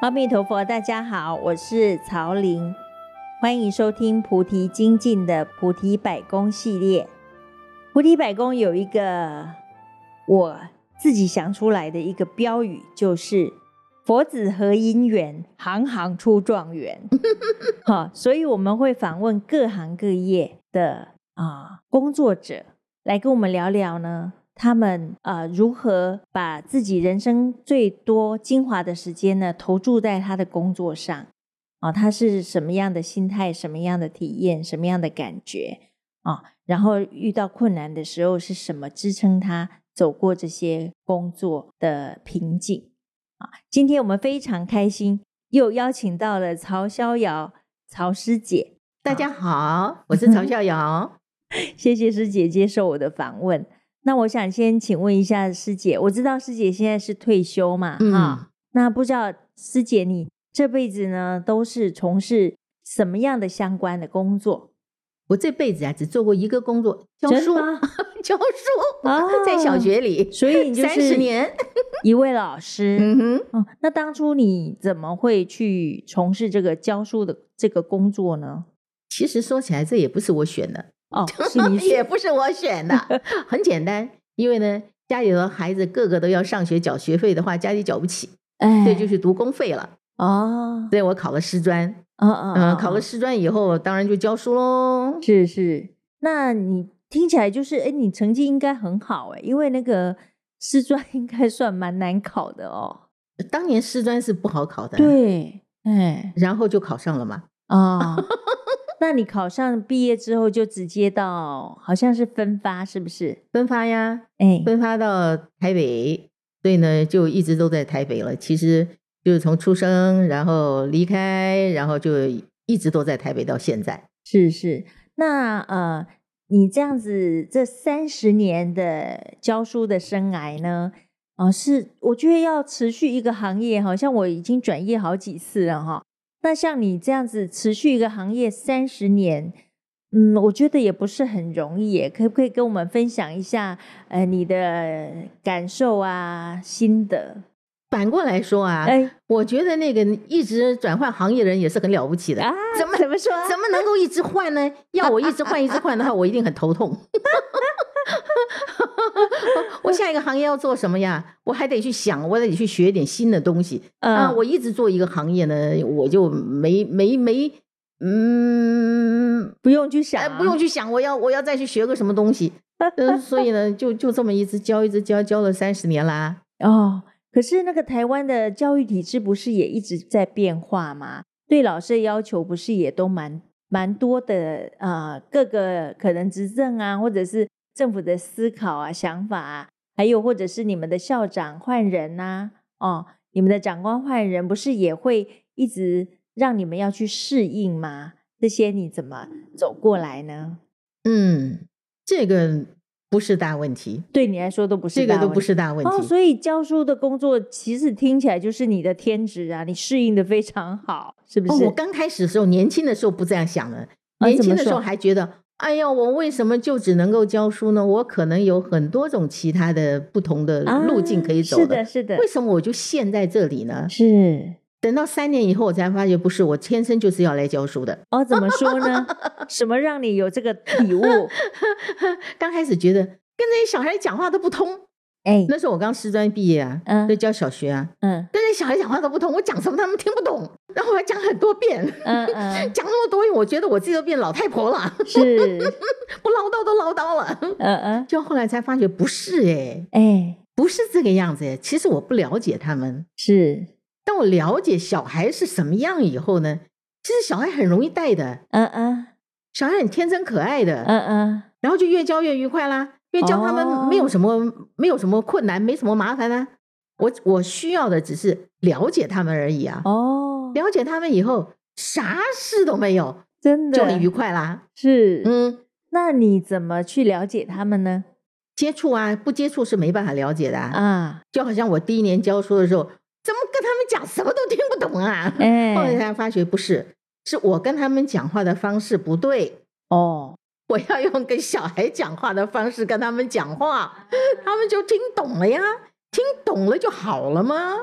阿弥陀佛，大家好，我是曹玲，欢迎收听菩提精进的菩提百工系列。菩提百工有一个我自己想出来的一个标语，就是“佛子合因缘，行行出状元”。好，所以我们会访问各行各业的啊工作者，来跟我们聊聊呢。他们呃如何把自己人生最多精华的时间呢投注在他的工作上？啊、哦，他是什么样的心态？什么样的体验？什么样的感觉？啊、哦，然后遇到困难的时候是什么支撑他走过这些工作的瓶颈？啊，今天我们非常开心，又邀请到了曹逍遥曹师姐。大家好，我是曹 逍遥，谢谢师姐接受我的访问。那我想先请问一下师姐，我知道师姐现在是退休嘛，嗯、啊，那不知道师姐你这辈子呢都是从事什么样的相关的工作？我这辈子啊只做过一个工作，教书，教书啊，在小学里，所以 三十年一位老师。嗯哼，哦，那当初你怎么会去从事这个教书的这个工作呢？其实说起来，这也不是我选的。哦，是 你也不是我选的，很简单，因为呢，家里的孩子个个都要上学缴学费的话，家里缴不起，哎，所以就是读公费了。哦，所以我考了师专，嗯，考了师专以后，当然就教书喽。是是，那你听起来就是，哎，你成绩应该很好哎，因为那个师专应该算蛮难考的哦。当年师专是不好考的，对，哎，然后就考上了嘛。啊。那你考上毕业之后就直接到，好像是分发，是不是？分发呀，哎，分发到台北，所以呢就一直都在台北了。其实就是从出生，然后离开，然后就一直都在台北到现在。是是，那呃，你这样子这三十年的教书的生涯呢？啊、呃，是我觉得要持续一个行业，好像我已经转业好几次了哈。那像你这样子持续一个行业三十年，嗯，我觉得也不是很容易耶。可不可以跟我们分享一下，呃，你的感受啊、心得？反过来说啊，哎，我觉得那个一直转换行业的人也是很了不起的啊。怎么怎么说？怎么能够一直换呢？要我一直换一直换的话，我一定很头痛。我下一个行业要做什么呀？我还得去想，我得去学点新的东西。嗯、啊，我一直做一个行业呢，我就没没没，嗯，不用去想、不用去想，我要我要再去学个什么东西。嗯，所以呢，就就这么一直教，一直教，教了三十年啦。哦，可是那个台湾的教育体制不是也一直在变化吗？对老师的要求不是也都蛮蛮多的啊、呃？各个可能执政啊，或者是。政府的思考啊、想法啊，还有或者是你们的校长换人呐、啊，哦，你们的长官换人，不是也会一直让你们要去适应吗？这些你怎么走过来呢？嗯，这个不是大问题，对你来说都不是大问题，这个都不是大问题。哦，所以教书的工作其实听起来就是你的天职啊，你适应的非常好，是不是？哦，我刚开始的时候，年轻的时候不这样想的，年轻的时候还觉得。哎呀，我为什么就只能够教书呢？我可能有很多种其他的不同的路径可以走的。啊，是的，是的。为什么我就陷在这里呢？是。等到三年以后，我才发觉不是，我天生就是要来教书的。哦，怎么说呢？什么让你有这个体悟？刚开始觉得跟那些小孩讲话都不通。哎，那时候我刚师专毕业啊，嗯，在教小学啊，嗯，跟那小孩讲话都不通，我讲什么他们听不懂，然后我还讲很多遍，嗯嗯，讲那么多遍，我觉得我自己都变老太婆了，是，不唠叨都唠叨了，嗯嗯，就后来才发觉不是哎，哎，不是这个样子哎，其实我不了解他们，是，当我了解小孩是什么样以后呢，其实小孩很容易带的，嗯嗯，小孩很天真可爱的，嗯嗯，然后就越教越愉快啦。因为教他们没有什么、哦、没有什么困难，没什么麻烦啊。我我需要的只是了解他们而已啊。哦，了解他们以后，啥事都没有，真的就很愉快啦。是，嗯，那你怎么去了解他们呢？接触啊，不接触是没办法了解的啊。啊就好像我第一年教书的时候，怎么跟他们讲什么都听不懂啊。哎，后来才发觉不是，是我跟他们讲话的方式不对哦。我要用跟小孩讲话的方式跟他们讲话，他们就听懂了呀，听懂了就好了吗？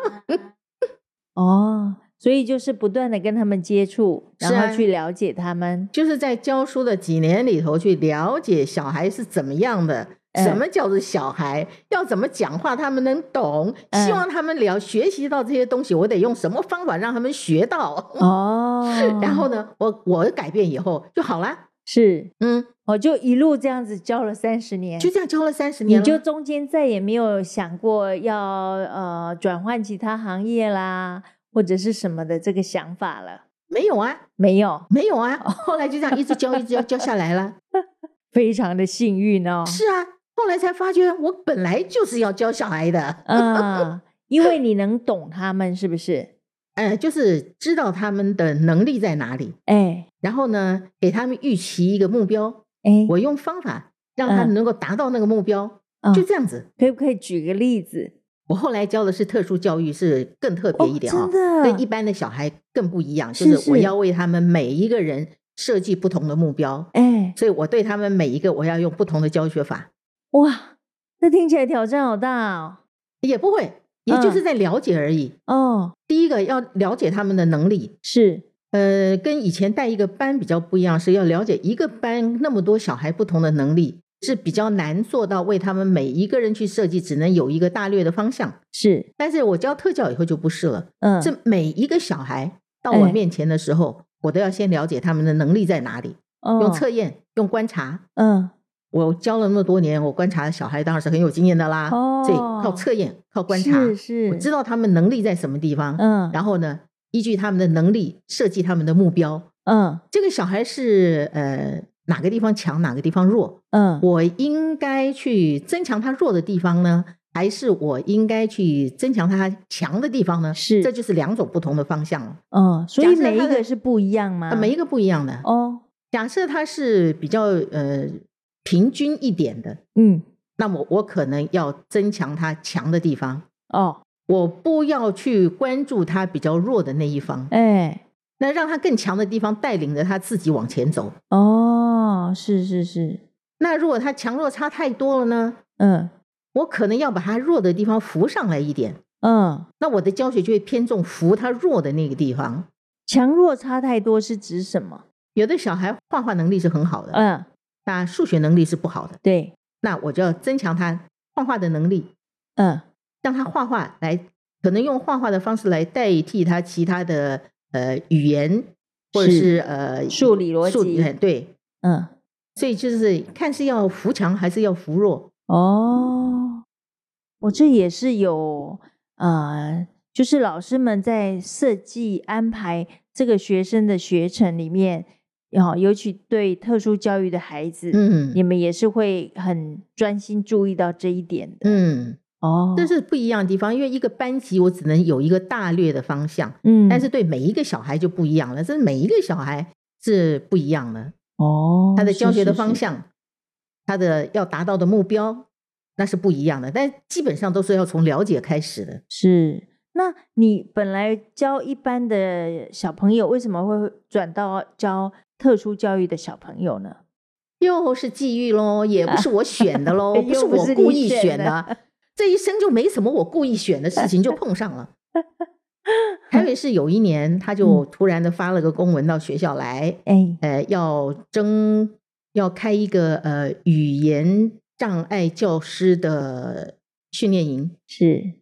哦，所以就是不断的跟他们接触，然后去了解他们，就是在教书的几年里头去了解小孩是怎么样的。什么叫做小孩？要怎么讲话他们能懂？希望他们了学习到这些东西，我得用什么方法让他们学到？哦，然后呢，我我改变以后就好了。是，嗯，我就一路这样子教了三十年，就这样教了三十年，你就中间再也没有想过要呃转换其他行业啦，或者是什么的这个想法了？没有啊，没有，没有啊。后来就这样一直教，一直教，教下来了，非常的幸运哦。是啊。后来才发觉，我本来就是要教小孩的，嗯，因为你能懂他们，是不是？呃，就是知道他们的能力在哪里，哎，然后呢，给他们预期一个目标，哎，我用方法让他们能够达到那个目标，嗯，就这样子。可不可以举个例子？我后来教的是特殊教育，是更特别一点啊，跟一般的小孩更不一样，就是我要为他们每一个人设计不同的目标，哎，所以我对他们每一个我要用不同的教学法。哇，这听起来挑战好大哦！也不会，也就是在了解而已。哦，第一个要了解他们的能力是，呃，跟以前带一个班比较不一样，是要了解一个班那么多小孩不同的能力是比较难做到为他们每一个人去设计，只能有一个大略的方向。是，但是我教特教以后就不是了。嗯，这每一个小孩到我面前的时候，我都要先了解他们的能力在哪里，用测验，用观察。嗯。我教了那么多年，我观察小孩当然是很有经验的啦。哦，所以靠测验、靠观察，是是，我知道他们能力在什么地方。嗯，然后呢，依据他们的能力设计他们的目标。嗯，这个小孩是呃哪个地方强，哪个地方弱？嗯，我应该去增强他弱的地方呢，还是我应该去增强他强的地方呢？是，这就是两种不同的方向了。嗯，所以每一个是不一样吗？每一个不一样的。哦，假设他是比较呃。平均一点的，嗯，那么我可能要增强他强的地方哦，我不要去关注他比较弱的那一方，哎，那让他更强的地方带领着他自己往前走。哦，是是是。那如果他强弱差太多了呢？嗯，我可能要把他弱的地方扶上来一点。嗯，那我的教学就会偏重扶他弱的那个地方。强弱差太多是指什么？有的小孩画画能力是很好的，嗯。那数学能力是不好的，对，那我就要增强他画画的能力，嗯，让他画画来，可能用画画的方式来代替他其他的呃语言或者是，是呃数理逻辑，对，嗯，所以就是看是要扶强还是要扶弱哦，我这也是有呃，就是老师们在设计安排这个学生的学程里面。好，尤其对特殊教育的孩子，嗯，你们也是会很专心注意到这一点的，嗯，哦，这是不一样的地方，因为一个班级我只能有一个大略的方向，嗯，但是对每一个小孩就不一样了，这每一个小孩是不一样的，哦，他的教学的方。向，是是是，他的要达到的目标，那是不一样的，但基本上都是要从了解开始的，是。那你本来教一般的小朋友，为什么会转到教特殊教育的小朋友呢？又是际遇喽，也不是我选的喽，不是我故意选的。这一生就没什么我故意选的事情，就碰上了。台北市有一年，他就突然的发了个公文到学校来，哎，呃，要征要开一个呃语言障碍教师的训练营，是。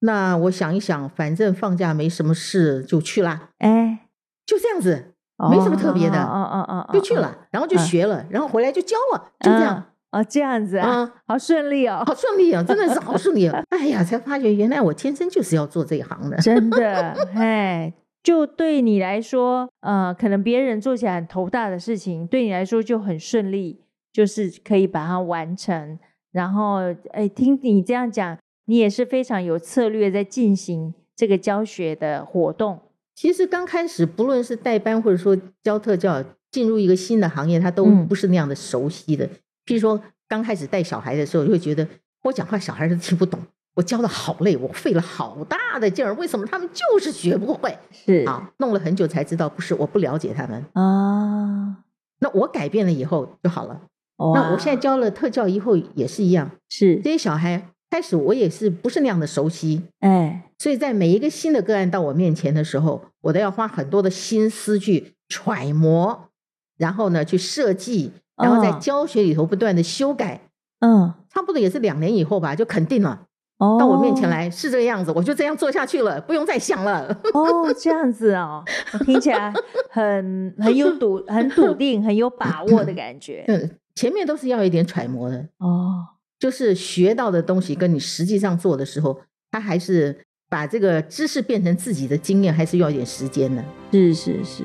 那我想一想，反正放假没什么事，就去啦。哎，就这样子，没什么特别的，嗯嗯嗯，就去了，然后就学了，然后回来就教了，就这样。哦，这样子啊，好顺利哦，好顺利哦，真的是好顺利哦！哎呀，才发觉原来我天生就是要做这一行的，真的。哎，就对你来说，呃，可能别人做起来很头大的事情，对你来说就很顺利，就是可以把它完成。然后，哎，听你这样讲。你也是非常有策略在进行这个教学的活动。其实刚开始，不论是代班或者说教特教，进入一个新的行业，他都不是那样的熟悉的。嗯、譬如说，刚开始带小孩的时候，就会觉得我讲话小孩都听不懂，我教的好累，我费了好大的劲儿，为什么他们就是学不会？是啊，弄了很久才知道，不是我不了解他们啊。那我改变了以后就好了。哇那我现在教了特教以后也是一样，是这些小孩。开始我也是不是那样的熟悉，哎，所以在每一个新的个案到我面前的时候，我都要花很多的心思去揣摩，然后呢去设计，然后在教学里头不断的修改，嗯，差不多也是两年以后吧，就肯定了。哦，到我面前来是这个样子，我就这样做下去了，不用再想了。哦，这样子哦，我听起来很很有笃、很笃定、很有把握的感觉。嗯，前面都是要一点揣摩的哦，就是学到的东西跟你实际上做的时候，他还是把这个知识变成自己的经验，还是要一点时间的。是是是。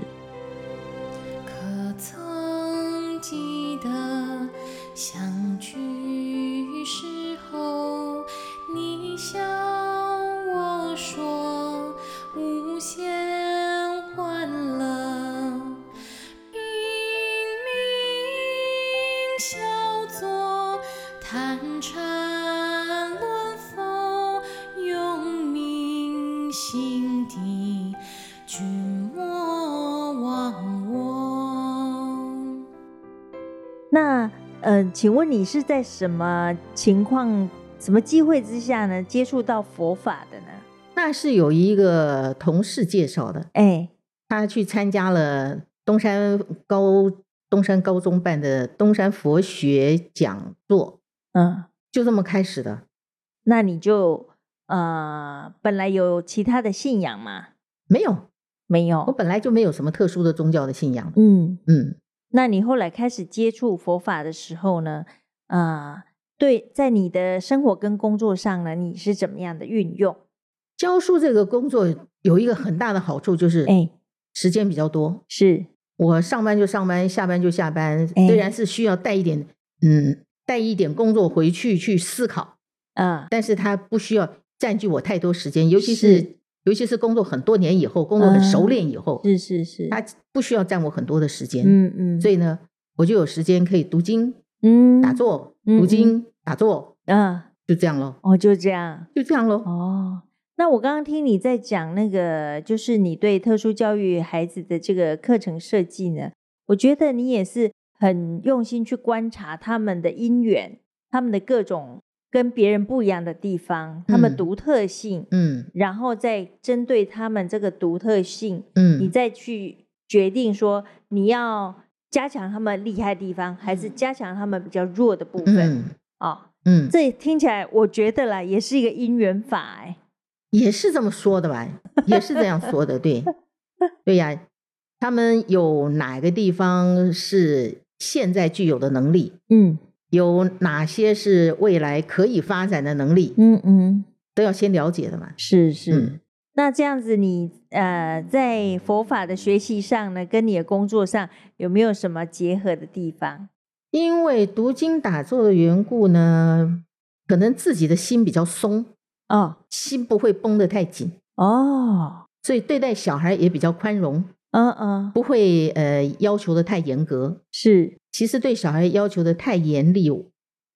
那呃，请问你是在什么情况、什么机会之下呢，接触到佛法的呢？那是有一个同事介绍的，哎，他去参加了东山高东山高中办的东山佛学讲座，嗯，就这么开始的。那你就呃，本来有其他的信仰吗？没有，没有，我本来就没有什么特殊的宗教的信仰。嗯嗯。那你后来开始接触佛法的时候呢？啊、呃，对，在你的生活跟工作上呢，你是怎么样的运用？教书这个工作有一个很大的好处，就是哎，时间比较多。是我上班就上班，下班就下班。虽然是需要带一点，嗯，带一点工作回去去思考嗯，但是它不需要占据我太多时间，尤其是。尤其是工作很多年以后，工作很熟练以后，嗯、是是是，他不需要占我很多的时间，嗯嗯，所以呢，我就有时间可以读经，嗯，打坐，读经，嗯、打坐，嗯，就这样咯。哦，就这样，就这样咯。哦，那我刚刚听你在讲那个，就是你对特殊教育孩子的这个课程设计呢，我觉得你也是很用心去观察他们的因缘，他们的各种。跟别人不一样的地方，他们独特性，嗯，然后再针对他们这个独特性，嗯，你再去决定说你要加强他们厉害的地方，还是加强他们比较弱的部分，嗯，哦，嗯，这听起来我觉得啦，也是一个因缘法，哎，也是这么说的吧，也是这样说的，对，对呀，他们有哪个地方是现在具有的能力，嗯。有哪些是未来可以发展的能力？嗯嗯，都要先了解的嘛。是是，嗯、那这样子你，你呃，在佛法的学习上呢，跟你的工作上有没有什么结合的地方？因为读经打坐的缘故呢，可能自己的心比较松哦，心不会绷得太紧哦，所以对待小孩也比较宽容。嗯嗯，不会呃要求的太严格。是。其实对小孩要求的太严厉，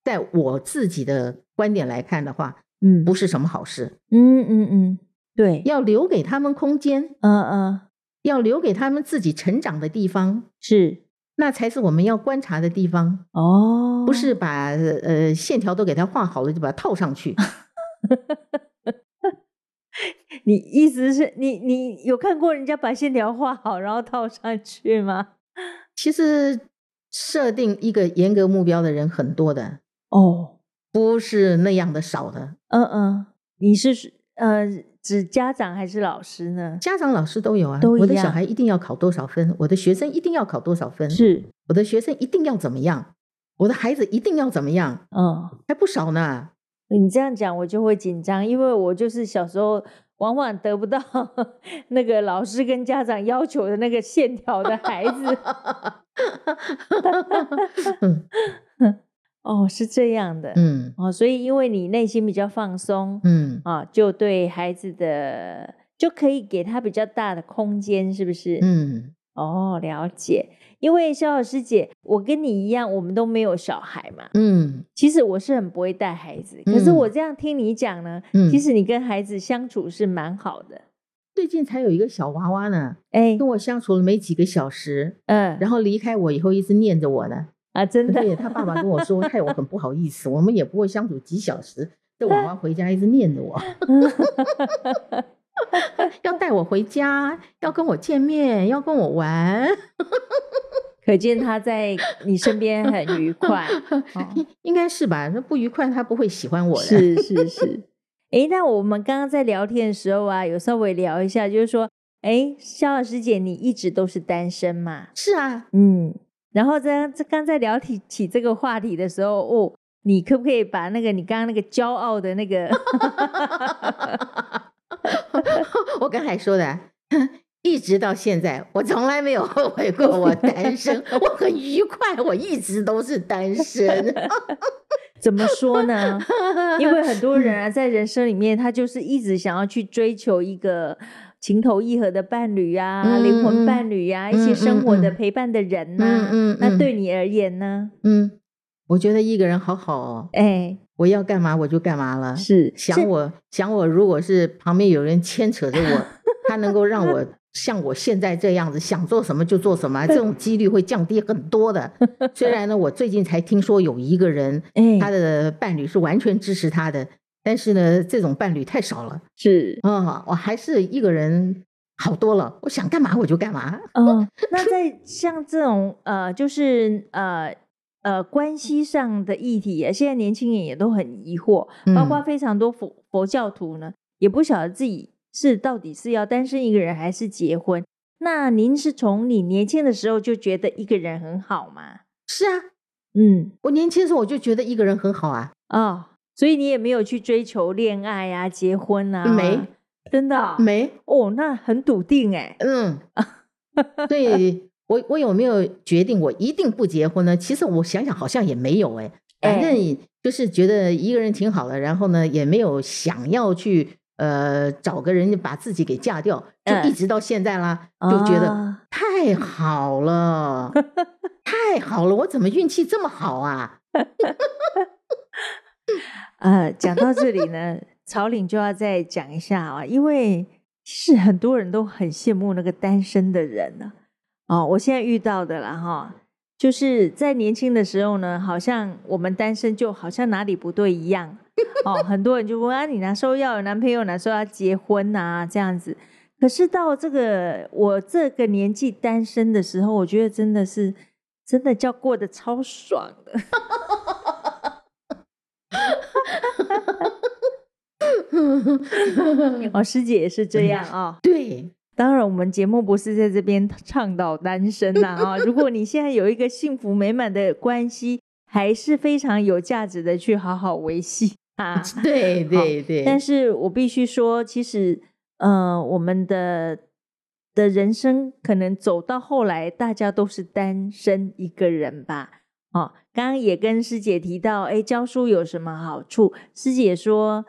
在我自己的观点来看的话，嗯，不是什么好事。嗯嗯嗯，对，要留给他们空间，嗯嗯，要留给他们自己成长的地方，是，那才是我们要观察的地方。哦，不是把呃线条都给他画好了就把它套上去。你意思是你你有看过人家把线条画好然后套上去吗？其实。设定一个严格目标的人很多的哦，不是那样的少的。嗯嗯，你是呃指家长还是老师呢？家长、老师都有啊。我的小孩一定要考多少分？我的学生一定要考多少分？是。我的学生一定要怎么样？我的孩子一定要怎么样？嗯，还不少呢。你这样讲我就会紧张，因为我就是小时候。往往得不到 那个老师跟家长要求的那个线条的孩子，哦，是这样的，嗯，哦，所以因为你内心比较放松，嗯，啊，就对孩子的就可以给他比较大的空间，是不是？嗯，哦，了解。因为肖老师姐，我跟你一样，我们都没有小孩嘛。嗯，其实我是很不会带孩子，可是我这样听你讲呢，嗯，其实你跟孩子相处是蛮好的。最近才有一个小娃娃呢，哎，跟我相处了没几个小时，嗯，然后离开我以后一直念着我呢。啊，真的，他爸爸跟我说，害 我很不好意思。我们也不会相处几小时，这娃娃回家一直念着我 要带我回家，要跟我见面，要跟我玩。可见他在你身边很愉快，哦、应该是吧？那不愉快，他不会喜欢我的。是是是。哎，那我们刚刚在聊天的时候啊，有稍微聊一下，就是说，哎，肖老师姐，你一直都是单身嘛？是啊，嗯。然后在这刚在聊起起这个话题的时候，哦，你可不可以把那个你刚刚那个骄傲的那个，我刚才说的。一直到现在，我从来没有后悔过我单身，我很愉快，我一直都是单身。怎么说呢？因为很多人啊，在人生里面，他就是一直想要去追求一个情投意合的伴侣啊，嗯、灵魂伴侣呀、啊，嗯、一些生活的陪伴的人呐、啊。嗯嗯、那对你而言呢？嗯，我觉得一个人好好哦。哎，我要干嘛我就干嘛了。是想我是想我，如果是旁边有人牵扯着我，他能够让我。像我现在这样子，想做什么就做什么，这种几率会降低很多的。虽然呢，我最近才听说有一个人，他的伴侣是完全支持他的，但是呢，这种伴侣太少了。是啊、哦，我还是一个人好多了。我想干嘛我就干嘛。嗯，那在像这种呃，就是呃呃关系上的议题啊，现在年轻人也都很疑惑，包括非常多佛佛教徒呢，也不晓得自己。是到底是要单身一个人还是结婚？那您是从你年轻的时候就觉得一个人很好吗？是啊，嗯，我年轻的时候我就觉得一个人很好啊。哦，所以你也没有去追求恋爱啊、结婚啊？没，真的、哦、没。哦，那很笃定哎。嗯，对，我我有没有决定我一定不结婚呢？其实我想想好像也没有哎，反正就是觉得一个人挺好的，然后呢也没有想要去。呃，找个人把自己给嫁掉，就一直到现在啦，嗯、就觉得太好了，太好了，我怎么运气这么好啊？呃，讲到这里呢，曹岭就要再讲一下啊，因为其实很多人都很羡慕那个单身的人呢。哦，我现在遇到的了哈，就是在年轻的时候呢，好像我们单身就好像哪里不对一样。哦，很多人就问啊，你哪时候要有男朋友，哪时候要结婚啊？这样子。可是到这个我这个年纪单身的时候，我觉得真的是真的叫过得超爽的。哦，师姐也是这样啊、哦。对，当然我们节目不是在这边倡导单身呐 啊。如果你现在有一个幸福美满的关系，还是非常有价值的，去好好维系。啊，对对对，但是我必须说，其实，呃，我们的的人生可能走到后来，大家都是单身一个人吧。哦，刚刚也跟师姐提到，哎，教书有什么好处？师姐说，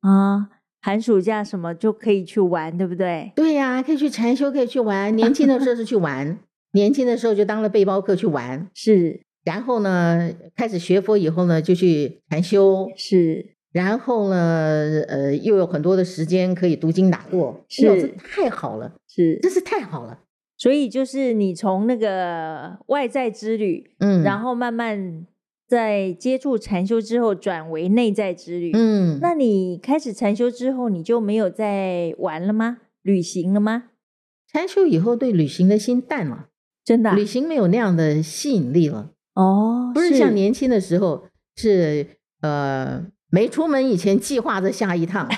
啊，寒暑假什么就可以去玩，对不对？对呀，可以去禅修，可以去玩。年轻的时候是去玩，年轻的时候就当了背包客去玩，是。然后呢，开始学佛以后呢，就去禅修。是，然后呢，呃，又有很多的时间可以读经打坐。是，太好了，是，真是太好了。所以就是你从那个外在之旅，嗯，然后慢慢在接触禅修之后，转为内在之旅。嗯，那你开始禅修之后，你就没有再玩了吗？旅行了吗？禅修以后，对旅行的心淡了，真的，旅行没有那样的吸引力了。哦，不是像年轻的时候，是，呃，没出门以前计划着下一趟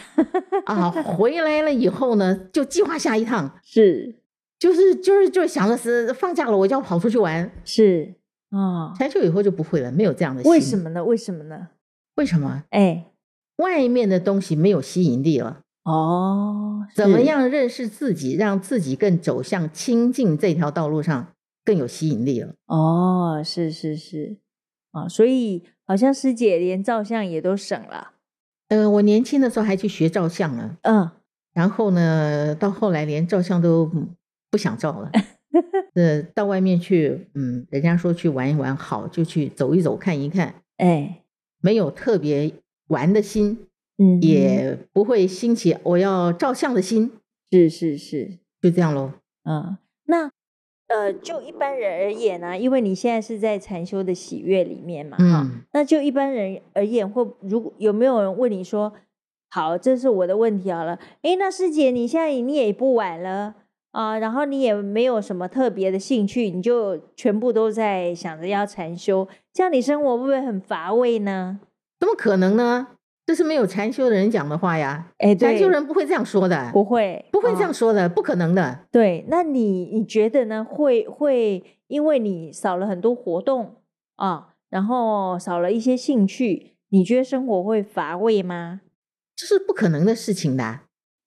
啊，回来了以后呢，就计划下一趟，是，就是就是就是想的是放假了我就要跑出去玩，是啊，禅修以后就不会了，没有这样的心。为什么呢？为什么呢？为什么？哎，外面的东西没有吸引力了。哦，怎么样认识自己，让自己更走向清净这条道路上？更有吸引力了哦，是是是啊，所以好像师姐连照相也都省了。呃，我年轻的时候还去学照相呢，嗯，然后呢，到后来连照相都不想照了。呃，到外面去，嗯，人家说去玩一玩，好就去走一走，看一看，哎，没有特别玩的心，嗯，也不会兴起我要照相的心，是是是，就这样喽。嗯，那。呃，就一般人而言呢、啊，因为你现在是在禅修的喜悦里面嘛，哈、嗯，那就一般人而言，或如果有没有人问你说，好，这是我的问题好了，诶，那师姐，你现在你也不晚了啊、呃，然后你也没有什么特别的兴趣，你就全部都在想着要禅修，这样你生活会不会很乏味呢？怎么可能呢？这是没有禅修的人讲的话呀！哎，禅修人不会这样说的，不会，不会这样说的，哦、不可能的。对，那你你觉得呢？会会因为你少了很多活动啊，然后少了一些兴趣，你觉得生活会乏味吗？这是不可能的事情的。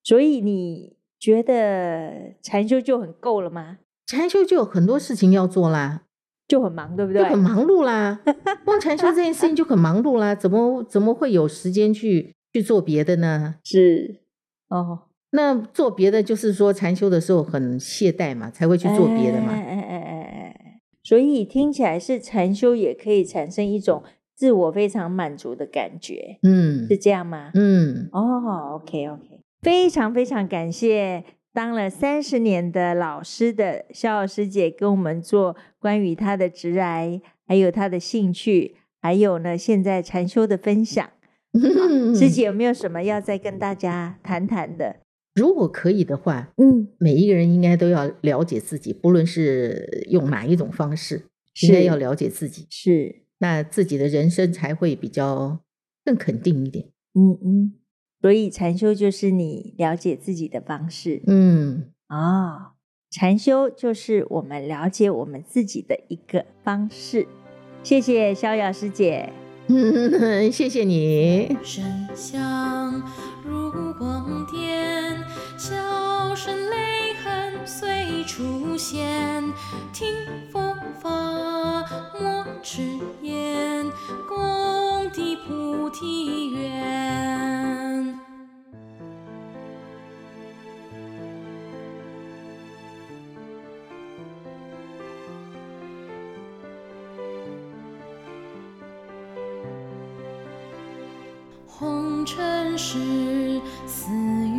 所以你觉得禅修就很够了吗？禅修就有很多事情要做啦。就很忙，对不对？就很忙碌啦，光禅修这件事情就很忙碌啦，怎么怎么会有时间去去做别的呢？是哦，那做别的就是说禅修的时候很懈怠嘛，才会去做别的嘛。哎哎哎哎哎，所以听起来是禅修也可以产生一种自我非常满足的感觉，嗯，是这样吗？嗯，哦，OK OK，非常非常感谢。当了三十年的老师的肖老师姐跟我们做关于她的直癌，还有她的兴趣，还有呢现在禅修的分享。师姐有没有什么要再跟大家谈谈的？如果可以的话，嗯，每一个人应该都要了解自己，不论是用哪一种方式，应该要了解自己，是那自己的人生才会比较更肯定一点。嗯嗯。所以禅修就是你了解自己的方式，嗯啊、哦，禅修就是我们了解我们自己的一个方式。谢谢逍遥师姐，嗯，谢谢你。声响如光电，笑声泪痕随出现，听佛法莫迟延，共抵菩提缘。是死。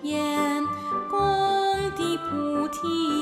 迟延，共抵菩提。